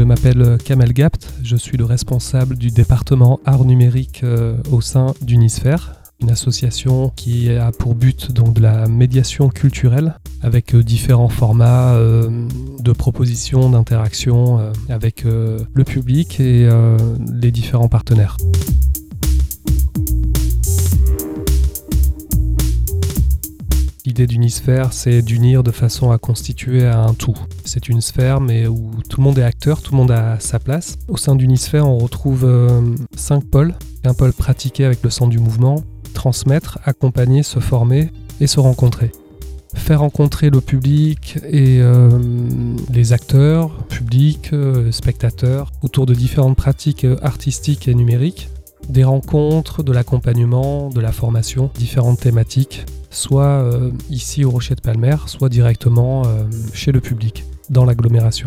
je m'appelle Kamel Gapt, je suis le responsable du département art numérique euh, au sein d'Unisphère, une association qui a pour but donc de la médiation culturelle avec euh, différents formats euh, de propositions, d'interactions avec le public et les différents partenaires. L'idée d'une sphère, c'est d'unir de façon à constituer un tout. C'est une sphère, mais où tout le monde est acteur, tout le monde a sa place. Au sein d'une sphère, on retrouve euh, cinq pôles. Un pôle pratiqué avec le sens du mouvement, transmettre, accompagner, se former et se rencontrer. Faire rencontrer le public et euh, les acteurs, publics, euh, spectateurs, autour de différentes pratiques artistiques et numériques des rencontres, de l'accompagnement, de la formation, différentes thématiques soit euh, ici au Rocher de Palmer, soit directement euh, chez le public, dans l'agglomération.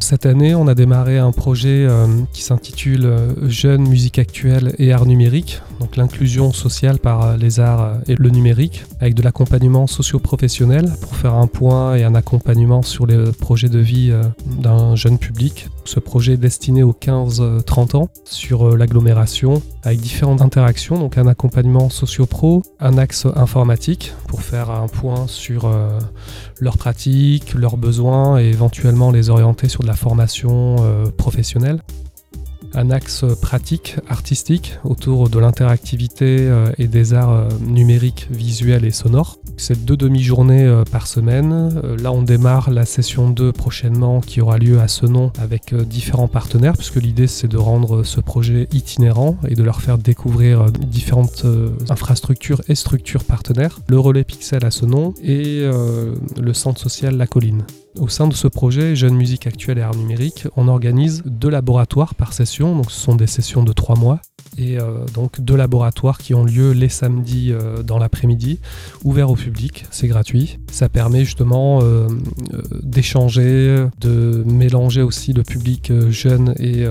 Cette année, on a démarré un projet euh, qui s'intitule Jeunes, musique actuelle et art numérique, donc l'inclusion sociale par les arts et le numérique, avec de l'accompagnement socio-professionnel pour faire un point et un accompagnement sur les projets de vie d'un jeune public. Ce projet est destiné aux 15-30 ans sur euh, l'agglomération avec différentes interactions, donc un accompagnement socio-pro, un axe informatique pour faire un point sur euh, leurs pratiques, leurs besoins et éventuellement les orienter sur de la formation euh, professionnelle un axe pratique, artistique, autour de l'interactivité euh, et des arts euh, numériques, visuels et sonores. C'est deux demi-journées euh, par semaine. Là, on démarre la session 2 prochainement qui aura lieu à ce nom avec différents partenaires, puisque l'idée c'est de rendre ce projet itinérant et de leur faire découvrir différentes infrastructures et structures partenaires. Le relais Pixel à ce nom et le centre social La Colline. Au sein de ce projet Jeune Musique Actuelle et Art Numérique, on organise deux laboratoires par session, donc ce sont des sessions de trois mois et euh, donc deux laboratoires qui ont lieu les samedis euh, dans l'après-midi, ouverts au public, c'est gratuit. Ça permet justement euh, d'échanger, de mélanger aussi le public jeune et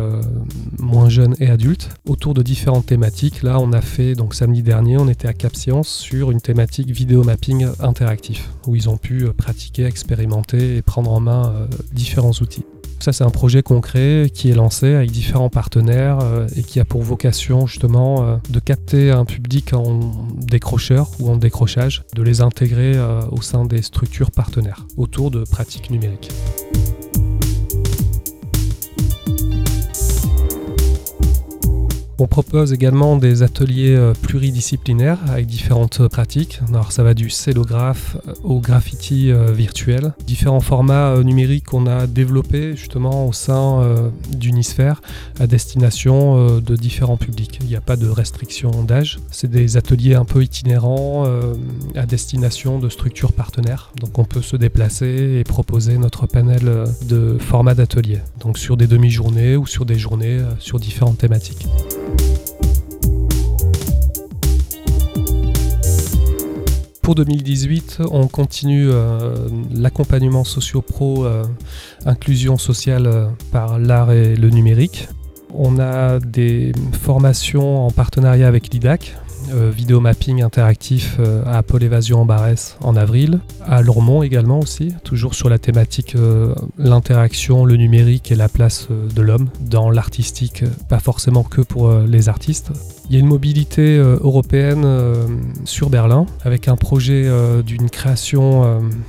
moins jeune et adulte autour de différentes thématiques. Là, on a fait donc samedi dernier, on était à Cap Science sur une thématique vidéo mapping interactif où ils ont pu pratiquer, expérimenter et prendre en main différents outils. Ça, c'est un projet concret qui est lancé avec différents partenaires euh, et qui a pour vocation justement euh, de capter un public en décrocheur ou en décrochage, de les intégrer euh, au sein des structures partenaires autour de pratiques numériques. On propose également des ateliers euh, pluridisciplinaires avec différentes pratiques. Alors ça va du cellographe euh, au graffiti euh, virtuel. Différents formats numériques qu'on a développés justement au sein d'Unisphère à destination de différents publics. Il n'y a pas de restriction d'âge. C'est des ateliers un peu itinérants à destination de structures partenaires. Donc on peut se déplacer et proposer notre panel de formats d'ateliers. Donc sur des demi-journées ou sur des journées sur différentes thématiques. Pour 2018, on continue euh, l'accompagnement socio-pro, euh, inclusion sociale euh, par l'art et le numérique. On a des formations en partenariat avec l'IDAC, vidéo mapping interactif à Pôle Évasion en Barès en avril, à Lormont également aussi, toujours sur la thématique l'interaction, le numérique et la place de l'homme dans l'artistique, pas forcément que pour les artistes. Il y a une mobilité euh, européenne euh, sur Berlin avec un projet euh, d'une création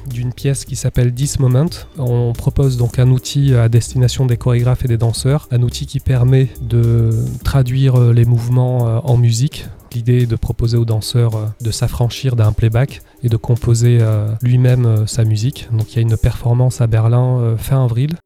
d'une pièce qui s'appelle This Moment. On propose donc un outil à destination des chorégraphes et des danseurs, un outil qui permet de traduire les mouvements en musique L'idée est de proposer aux danseurs de s'affranchir d'un playback et de composer lui-même sa musique. Donc il y a une performance à Berlin fin avril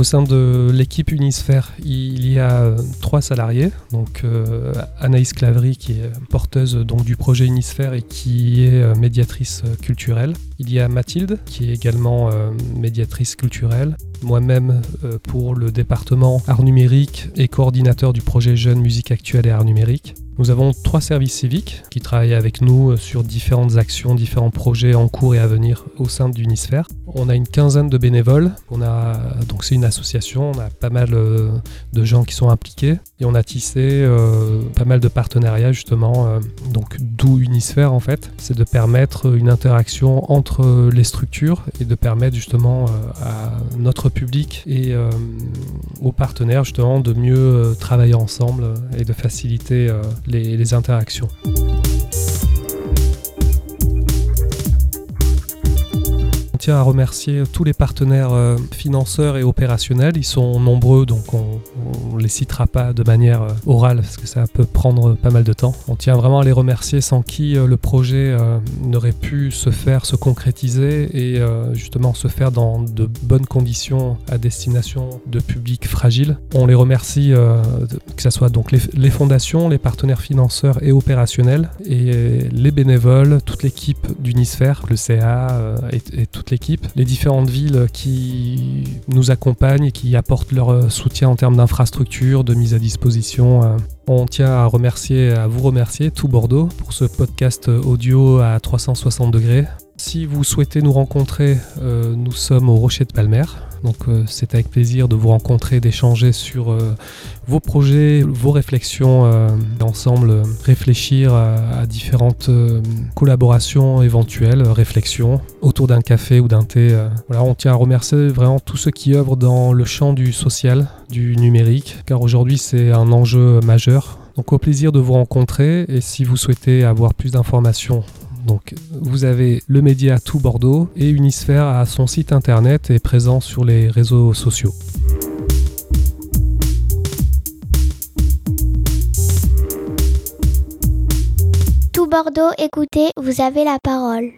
au sein de l'équipe Unisphère, il y a euh, trois salariés. Donc euh, Anaïs Clavry qui est porteuse du projet Unisphère et qui est euh, médiatrice culturelle. Il y a Mathilde, qui est également euh, médiatrice culturelle. Moi-même, euh, pour le département art numérique et coordinateur du projet Jeunes Musique Actuelle et Art Numérique. Nous avons trois services civiques qui travaillent avec nous euh, sur différentes actions, différents projets en cours et à venir au sein d'Unisphère. On a une quinzaine de bénévoles. Donc c'est une association. On a pas mal de gens qui sont impliqués et on a tissé pas mal de partenariats justement. donc d'où Unisphère en fait, c'est de permettre une interaction entre les structures et de permettre justement à notre public et aux partenaires justement de mieux travailler ensemble et de faciliter les, interactions. Tient à remercier tous les partenaires euh, financeurs et opérationnels. Ils sont nombreux, donc on ne les citera pas de manière euh, orale parce que ça peut prendre pas mal de temps. On tient vraiment à les remercier sans qui euh, le projet n'aurait pu se faire, se concrétiser et justement se faire dans de bonnes conditions à destination de publics fragiles. On les remercie, que ce soit donc les, fondations, les partenaires financeurs et opérationnels et les bénévoles, toute l'équipe d'Unisphère, le CA et, et toute les différentes villes qui nous accompagnent et qui apportent leur euh, soutien en termes d'infrastructure, de mise à disposition. Euh. On tient à remercier, à vous remercier, tout Bordeaux, pour ce podcast audio à 360 degrés. Si vous souhaitez nous rencontrer, euh, nous sommes au Rocher de Palmer, donc euh, c'est avec plaisir de vous rencontrer, d'échanger sur euh, vos projets, vos réflexions, euh, ensemble réfléchir à, différentes collaborations éventuelles, réflexions autour d'un café ou d'un thé. Voilà, on tient à remercier vraiment tous ceux qui œuvrent dans le champ du social, du numérique, car aujourd'hui c'est un enjeu majeur. Donc au plaisir de vous rencontrer et si vous souhaitez avoir plus d'informations donc vous avez le média Tout Bordeaux et Unisphère à son site internet et présent sur les réseaux sociaux. Tout Bordeaux, écoutez, vous avez la parole.